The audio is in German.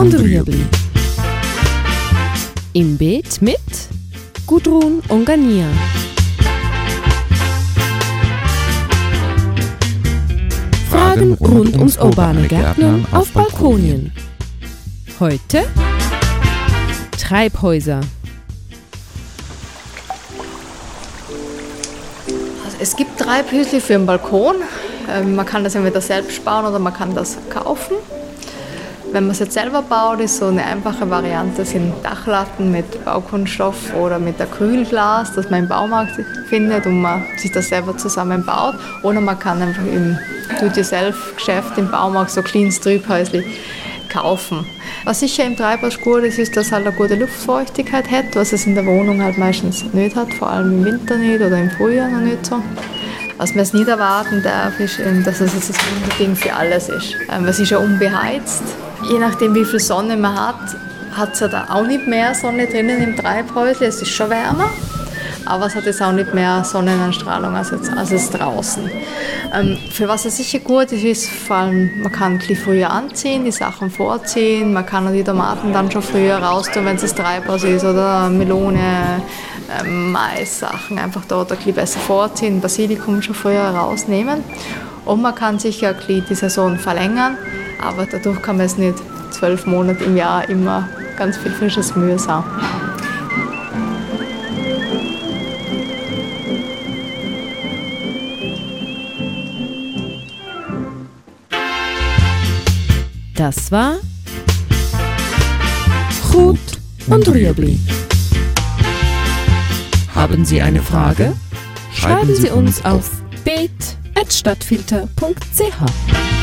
und Rüebli. Im Beet mit Gudrun und Gania. Fragen rund ums urbane Gärtnern auf Balkonien. Heute Treibhäuser. Also es gibt Treibhäusle für den Balkon. Ähm, Man kann das entweder selbst bauen oder man kann das kaufen. Wenn man es jetzt selber baut, ist so eine einfache Variante sind Dachlatten mit Baukunststoff oder mit Acrylglas, das man im Baumarkt findet und man sich das selber zusammenbaut. Oder man kann einfach im Do-it-yourself-Geschäft im Baumarkt so kleines Treibhäusle kaufen. Was sicher im Treibhaus gut ist, ist, dass es halt eine gute Luftfeuchtigkeit hat, was es in der Wohnung halt meistens nicht hat, vor allem im Winter nicht oder im Frühjahr noch nicht so. Was man jetzt nicht erwarten darf, ist, dass es jetzt das Wunderding für alles ist. Ähm, Es ist ja unbeheizt. Je nachdem, wie viel Sonne man hat, hat es ja da auch nicht mehr Sonne drinnen im Treibhäusle. Es ist schon wärmer, aber es hat jetzt auch nicht mehr Sonnenanstrahlung als, jetzt, als es draußen. Ähm, für was es sicher gut ist, ist vor allem, man kann bisschen früher anziehen, die Sachen vorziehen, man kann die Tomaten dann schon früher raus tun, wenn es Treibhaus ist, oder Melone, ähm, Mais-Sachen einfach dort ein bisschen besser vorziehen, Basilikum schon früher rausnehmen. Und man kann sicher die Saison verlängern, aber dadurch kann man es nicht zwölf Monate im Jahr immer ganz viel frisches Gemüse haben. Das war Gut und Rüebli. Haben Sie eine Frage? Schreiben Sie uns auf beet.stadtfilter.ch.